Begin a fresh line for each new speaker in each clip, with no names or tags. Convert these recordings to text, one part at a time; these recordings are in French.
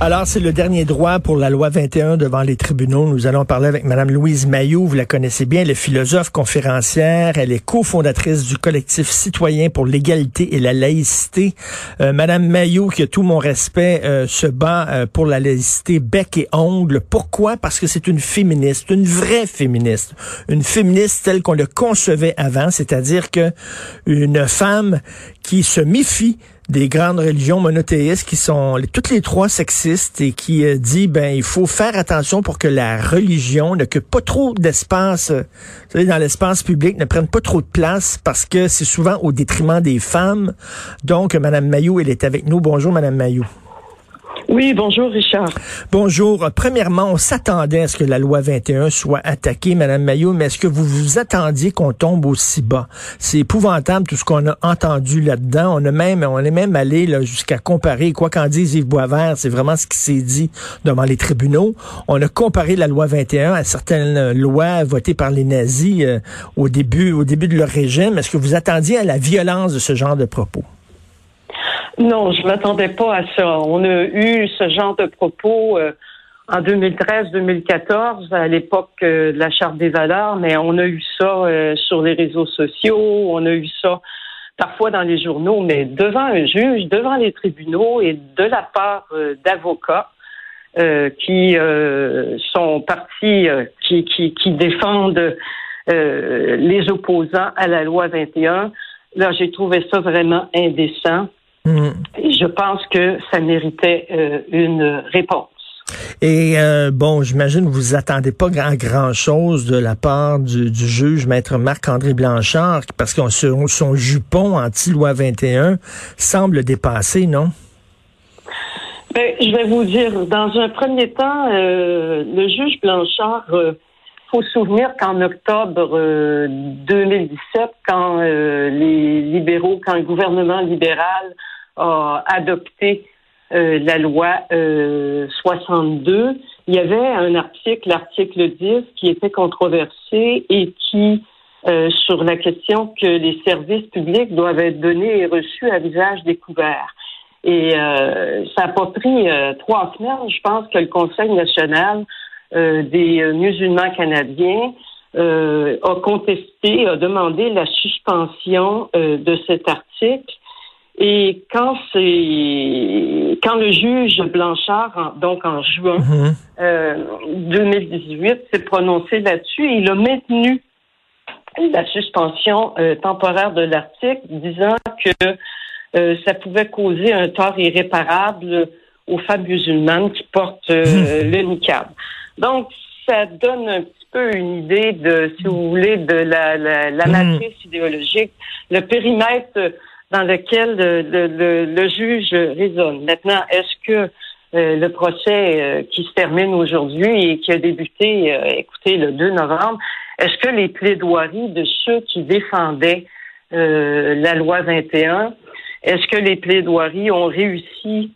Alors, c'est le dernier droit pour la loi 21 devant les tribunaux. Nous allons parler avec Madame Louise Maillot. Vous la connaissez bien, le philosophe conférencière. Elle est cofondatrice du collectif citoyen pour l'égalité et la laïcité. Euh, Madame Maillot, qui a tout mon respect, euh, se bat euh, pour la laïcité bec et ongle. Pourquoi? Parce que c'est une féministe, une vraie féministe. Une féministe telle qu'on le concevait avant, c'est-à-dire que une femme qui se méfie des grandes religions monothéistes qui sont toutes les trois sexistes et qui euh, dit ben il faut faire attention pour que la religion ne que pas trop d'espace euh, dans l'espace public ne prenne pas trop de place parce que c'est souvent au détriment des femmes. Donc madame Mayou elle est avec nous. Bonjour madame Mayou.
Oui, bonjour Richard.
Bonjour. Premièrement, on s'attendait à ce que la loi 21 soit attaquée, Madame Maillot, mais est-ce que vous vous attendiez qu'on tombe aussi bas? C'est épouvantable tout ce qu'on a entendu là-dedans. On a même, on est même allé jusqu'à comparer, quoi qu'en dise Yves Boisvert, c'est vraiment ce qui s'est dit devant les tribunaux. On a comparé la loi 21 à certaines lois votées par les nazis euh, au début, au début de leur régime. Est-ce que vous attendiez à la violence de ce genre de propos?
Non, je m'attendais pas à ça. On a eu ce genre de propos euh, en 2013-2014, à l'époque euh, de la Charte des valeurs, mais on a eu ça euh, sur les réseaux sociaux, on a eu ça parfois dans les journaux, mais devant un juge, devant les tribunaux et de la part d'avocats qui sont partis, qui, qui, qui défendent les opposants à la loi 21. Là, j'ai trouvé ça vraiment indécent.
Mm.
Et je pense que ça méritait euh, une réponse.
Et euh, bon, j'imagine que vous attendez pas grand grand chose de la part du, du juge maître Marc-André Blanchard, parce que son, son jupon anti-loi 21 semble dépasser, non?
Ben, je vais vous dire, dans un premier temps, euh, le juge Blanchard, euh, faut se souvenir qu'en octobre 2017, quand les libéraux, quand le gouvernement libéral a adopté euh, la loi euh, 62, il y avait un article, l'article 10, qui était controversé et qui, euh, sur la question que les services publics doivent être donnés et reçus à visage découvert. Et euh, ça a pas pris trois semaines, je pense que le Conseil national des musulmans canadiens a contesté, a demandé la suspension de cet article et quand c'est quand le juge Blanchard, donc en juin 2018, mhm. euh, s'est prononcé là-dessus, il a maintenu la suspension euh, temporaire de l'article, disant que euh, ça pouvait causer un tort irréparable aux femmes musulmanes qui portent mhm. le niqab. Donc, ça donne un petit peu une idée de, si vous voulez, de la, la, la mhm. matrice idéologique, le périmètre dans lequel le, juge raisonne. Maintenant, est-ce que euh, le procès euh, qui se termine aujourd'hui et qui a débuté, euh, écoutez, le 2 novembre, est-ce que les plaidoiries de ceux qui défendaient la loi 21, est-ce que les plaidoiries ont réussi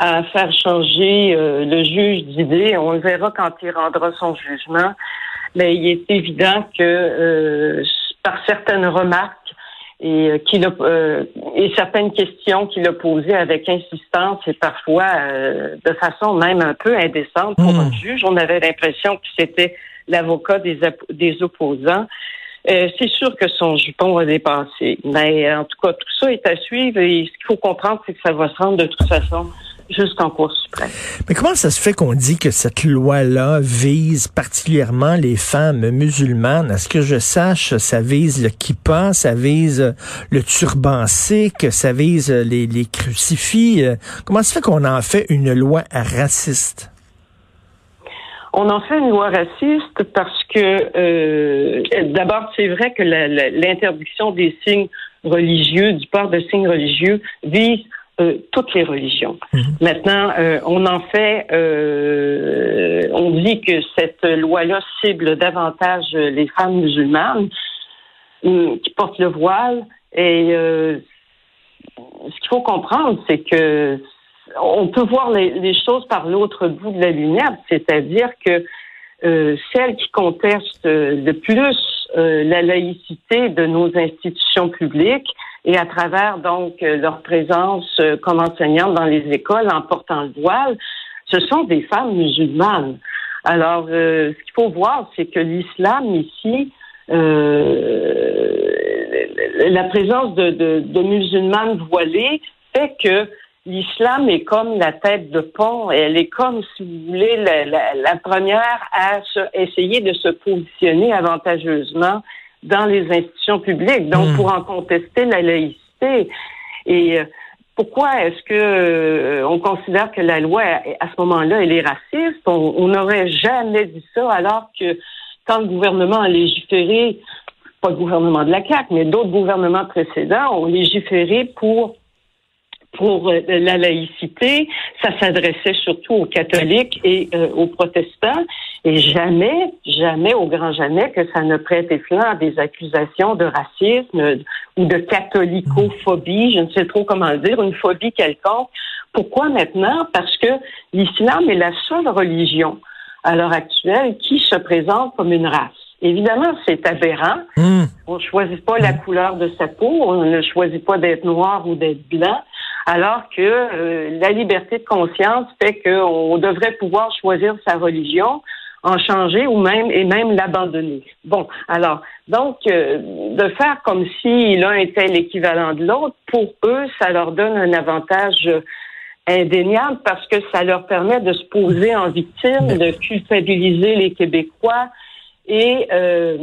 à faire changer le juge d'idée? On le verra quand il rendra son jugement. Mais il est évident que par certaines remarques, et euh, qu'il euh, et certaines questions qu'il a posées avec insistance et parfois euh, de façon même un peu indécente pour un hmm. juge. On avait l'impression que c'était l'avocat des, des opposants. c'est sûr que son jupon va dépasser. Mais en tout cas, tout ça est à suivre et ce qu'il faut comprendre, c'est que ça va se rendre de toute façon jusqu'en Cour suprême.
Mais comment ça se fait qu'on dit que cette loi-là vise particulièrement les femmes musulmanes? À ce que je sache, ça vise le kippa, ça vise le turban sikh, ça vise les, les crucifix? Comment ça se fait qu'on en fait une loi raciste?
On en fait une loi raciste parce que, euh, d'abord, c'est vrai que l'interdiction des signes religieux, du port de signes religieux, vise euh, toutes les religions. Mhm. Maintenant, euh, on en fait, euh, on dit que cette loi-là cible davantage les femmes musulmanes qui portent le voile. Et ce qu'il faut comprendre, c'est que on peut voir les, choses par l'autre bout de la lumière, c'est-à-dire que celles qui contestent le plus la laïcité de nos institutions publiques, et à travers donc euh, leur présence euh, comme enseignante dans les écoles en portant le voile, ce sont des femmes musulmanes. Alors, euh, ce qu'il faut voir, c'est que l'islam ici, la présence de, de, de, musulmanes voilées fait que l'islam est comme la tête de pont. Elle est comme, si vous voulez, la, première à essayer de se positionner avantageusement dans les institutions publiques, donc hmm. pour en contester la laïcité. Et euh, pourquoi est-ce que euh, on considère que la loi à ce moment-là elle est raciste? On n'aurait jamais dit ça alors que quand le gouvernement a légiféré, pas le gouvernement de la CAQ, mais d'autres gouvernements précédents ont légiféré pour pour euh, la laïcité, ça s'adressait surtout aux catholiques et euh, aux protestants, et jamais, jamais, au grand jamais, que ça ne prêtait flanc à des accusations de racisme ou de catholicophobie, je ne sais trop comment dire, une phobie quelconque. Pourquoi maintenant? Parce que l'islam est la seule religion à l'heure actuelle qui se présente comme une race. Évidemment, c'est aberrant. Hmm. On ne choisit pas la couleur de sa peau, on ne choisit pas d'être noir ou d'être blanc alors que euh, la liberté de conscience fait qu'on devrait pouvoir choisir sa religion, en changer ou même et même l'abandonner. Bon, alors donc euh, de faire comme si l'un était l'équivalent de l'autre, pour eux, ça leur donne un avantage indéniable parce que ça leur permet de se poser en victime, de culpabiliser les Québécois et euh,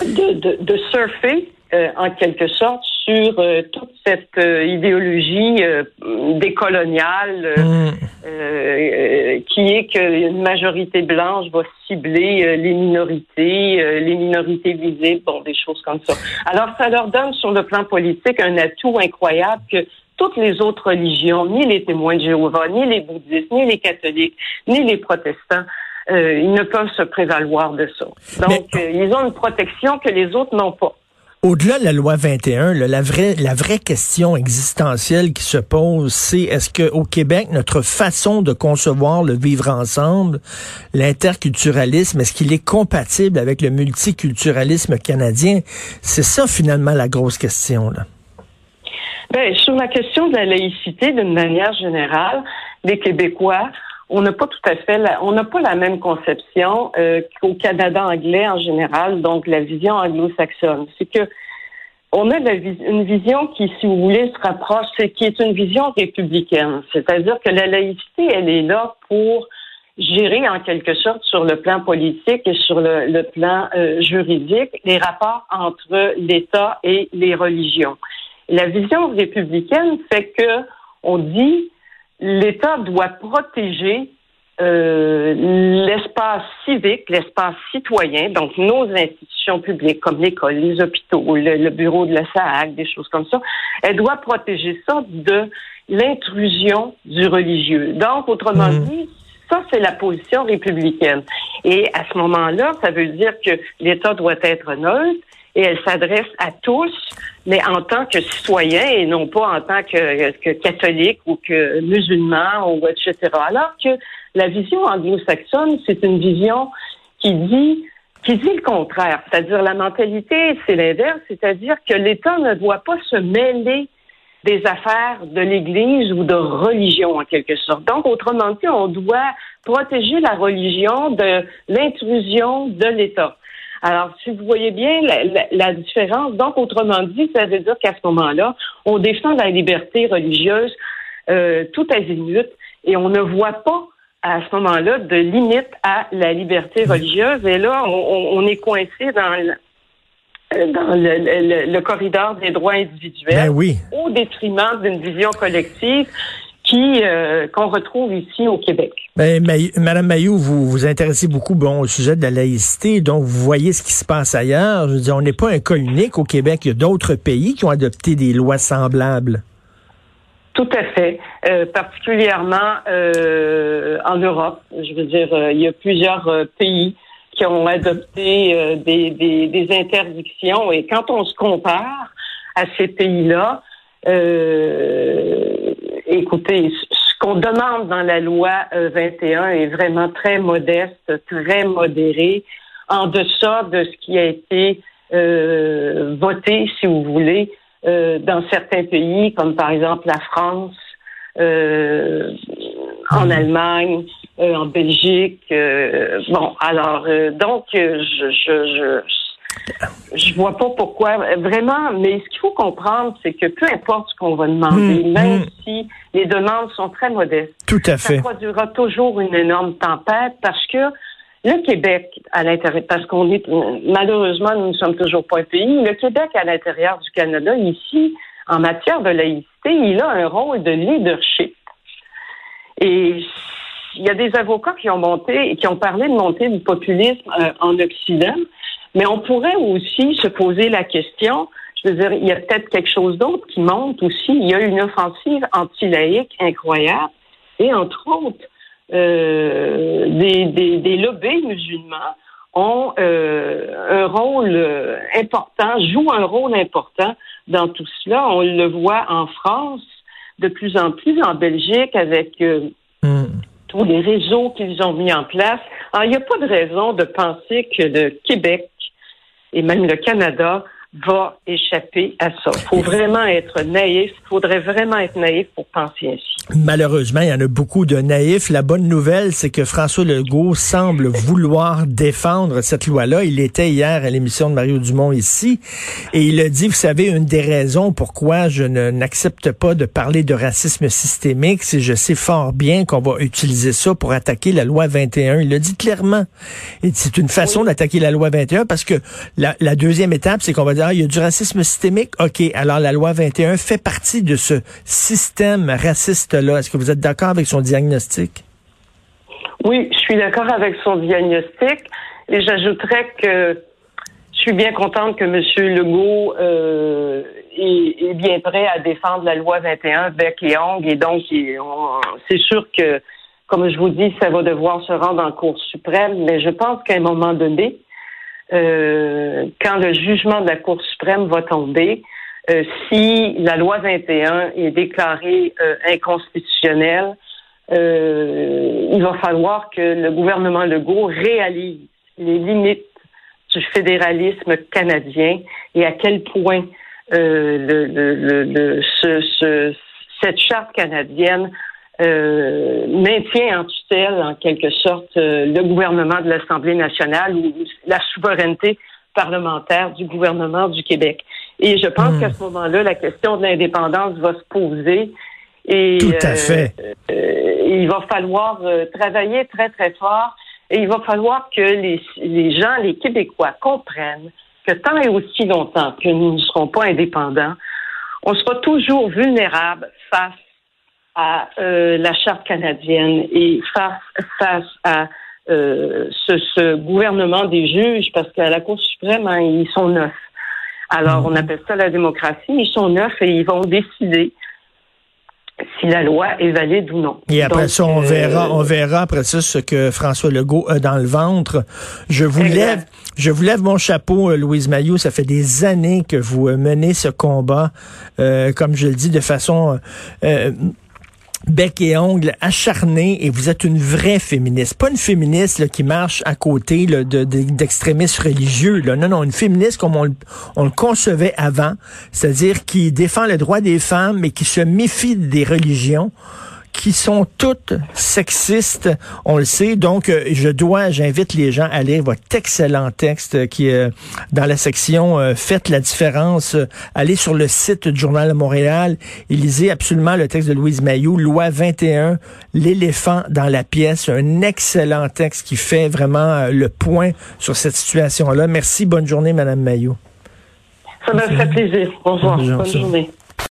de, de, de, surfer en quelque sorte sur euh, toute cette euh, idéologie euh, décoloniale mm. qui est qu'une majorité blanche va cibler les minorités, les minorités visibles, bon, des choses comme ça. Alors, ça leur donne sur le plan politique un atout incroyable que toutes les autres religions, ni les témoins de Jéhovah, ni les bouddhistes, ni les catholiques, ni les protestants, ils ne peuvent se prévaloir de ça. Donc, ils ont une protection que les autres n'ont pas.
Au-delà de la loi 21, la vraie la vraie question existentielle qui se pose, c'est est-ce que au Québec notre façon de concevoir le vivre ensemble, l'interculturalisme, est-ce qu'il est compatible avec le multiculturalisme canadien? C'est ça finalement la grosse question là.
Ben, sur la question de la laïcité, d'une manière générale, les Québécois on n'a pas tout à fait, la, on n'a pas la même conception euh, qu'au Canada anglais en général, donc la vision anglo-saxonne. C'est que on a une vision qui, si vous voulez, se rapproche, c'est qui est une vision républicaine. C'est-à-dire que la laïcité, elle est là pour gérer en quelque sorte sur le plan politique et sur le, plan euh, juridique les rapports entre l'État et les religions. La vision républicaine fait que on dit l'État doit protéger euh, l'espace civique, l'espace citoyen, donc nos institutions publiques comme l'école, les hôpitaux, le, bureau de la SAAC, des choses comme ça, elle doit protéger ça de l'intrusion du religieux. Donc, autrement mmh. dit, ça, c'est la position républicaine. Et à ce moment-là, ça veut dire que l'État doit être neutre et elle s'adresse à tous, mais en tant que citoyen et non pas en tant que, que catholique ou que musulman ou etc. Alors que la vision anglo-saxonne, c'est une vision qui dit qui dit le contraire, c'est-à-dire la mentalité, c'est l'inverse, c'est-à-dire que l'État ne doit pas se mêler des affaires de l'Église ou de religion en quelque sorte. Donc, autrement dit, on doit protéger la religion de l'intrusion de l'État. Alors, si vous voyez bien la, différence, donc autrement dit, ça veut dire qu'à ce moment-là, on défend la liberté religieuse euh, tout azimut et on ne voit pas à ce moment-là de limite à la liberté religieuse. Et là, on, est coincé dans dans le, corridor des droits individuels
ben oui.
au détriment d'une vision collective qui euh, qu'on retrouve ici au Québec.
Ben, Madame Mayou, vous vous intéressez beaucoup bon, au sujet de la laïcité, donc vous voyez ce qui se passe ailleurs. Je veux dire, on n'est pas un cas unique au Québec. Il y a d'autres pays qui ont adopté des lois semblables.
Tout à fait, euh, particulièrement euh, en Europe. Je veux dire, il y a plusieurs pays qui ont adopté des, des, des, interdictions et quand on se compare à ces pays-là, écoutez, ce qu'on demande dans la loi 21 euh, est vraiment très modeste, très modéré, en deçà de ce qui a été euh, voté, si vous voulez, euh, dans certains pays, comme par exemple la France, en. Allemagne, en Belgique. bon, alors, donc, je vois pas pourquoi. Vraiment, mais ce qu'il faut comprendre, c'est que peu importe ce qu'on va demander, hmm, même hmm. si les demandes sont très modestes,
Tout à fait.
ça produira toujours une énorme tempête parce que le Québec, à l'intérieur, parce qu'on est, malheureusement, nous ne sommes toujours pas un pays, le Québec, à l'intérieur du Canada, ici, en matière de laïcité, il a un rôle de leadership. Et il y a des avocats qui ont monté et qui ont parlé de monter du populisme euh, en Occident. Mais on pourrait aussi se poser la question, je veux dire, il y a peut-être quelque chose d'autre qui monte aussi. Il y a une offensive anti-laïque incroyable et entre autres, euh, des, des, des, lobbies musulmans ont euh, un rôle euh, important, jouent un rôle important dans tout cela. On le voit en France de plus en plus, en Belgique avec euh, hmm. tous les réseaux qu'ils ont mis en place. Il n'y a pas de raison de penser que le Québec et même le Canada va échapper à ça. Il faut vraiment être naïf. Il faudrait vraiment être naïf pour penser ainsi.
Malheureusement, il y en a beaucoup de naïfs. La bonne nouvelle, c'est que François Legault semble vouloir défendre cette loi-là. Il était hier à l'émission de Mario Dumont ici et il a dit, vous savez, une des raisons pourquoi je n'accepte pas de parler de racisme systémique, c'est je sais fort bien qu'on va utiliser ça pour attaquer la loi 21. Il l'a dit clairement. C'est une façon d'attaquer la loi 21 parce que la, la deuxième étape, c'est qu'on va dire il y a du racisme systémique. OK, alors la loi 21 fait partie de ce système raciste-là. Est-ce que vous êtes d'accord avec son diagnostic?
Oui, je suis d'accord avec son diagnostic et j'ajouterais que je suis bien contente que M. Legault euh, est, bien prêt à défendre la loi 21 bec et ongle et donc c'est sûr que, comme je vous dis, ça va devoir se rendre en Cour suprême, mais je pense qu'à un moment donné, euh, quand le jugement de la Cour suprême va tomber, euh, si la loi 21 est déclarée euh, inconstitutionnelle, il va falloir que le gouvernement Legault réalise les limites du fédéralisme canadien et à quel point le, le, le, ce, cette charte canadienne euh, maintient en tutelle, en quelque sorte, euh, le gouvernement de l'Assemblée nationale ou la souveraineté parlementaire du gouvernement du Québec. Et je pense hmm. qu'à ce moment-là, la question de l'indépendance va se poser. Et,
Tout à euh, fait.
il va falloir travailler très, très fort. Et il va falloir que les, les gens, les Québécois, comprennent que tant et aussi longtemps que nous ne serons pas indépendants, on sera toujours vulnérable face à euh, la charte canadienne et face, face à euh, ce, ce, gouvernement des juges, parce qu'à la Cour suprême, hein, ils sont neuf. Alors, on appelle ça la démocratie. Ils sont neuf et ils vont décider si la loi est valide ou non.
Et après ça, on verra, on verra après ça ce que François Legault a dans le ventre. Je vous lève, je vous lève mon chapeau, euh, Louise Mayou. Ça fait des années que vous menez ce combat, euh, comme je le dis, de façon euh, bec et ongles acharné et vous êtes une vraie féministe. Pas une féministe qui marche à côté d'extrémistes religieux. Non, non, une féministe comme on, on le concevait avant, c'est-à-dire qui défend le droit des femmes mais qui se méfie des religions qui sont toutes sexistes, on le sait. Donc, euh, je dois, j'invite les gens à lire votre excellent texte qui est dans la section euh, Faites la différence. allez sur le site du Journal de Montréal et lisez absolument le texte de Louise Mayou, Loi 21, l'éléphant dans la pièce. Un excellent texte qui fait vraiment euh, le point sur cette situation-là. Merci, bonne journée, Madame Mayou.
Ça m'a fait plaisir. Au revoir. Bonne journée.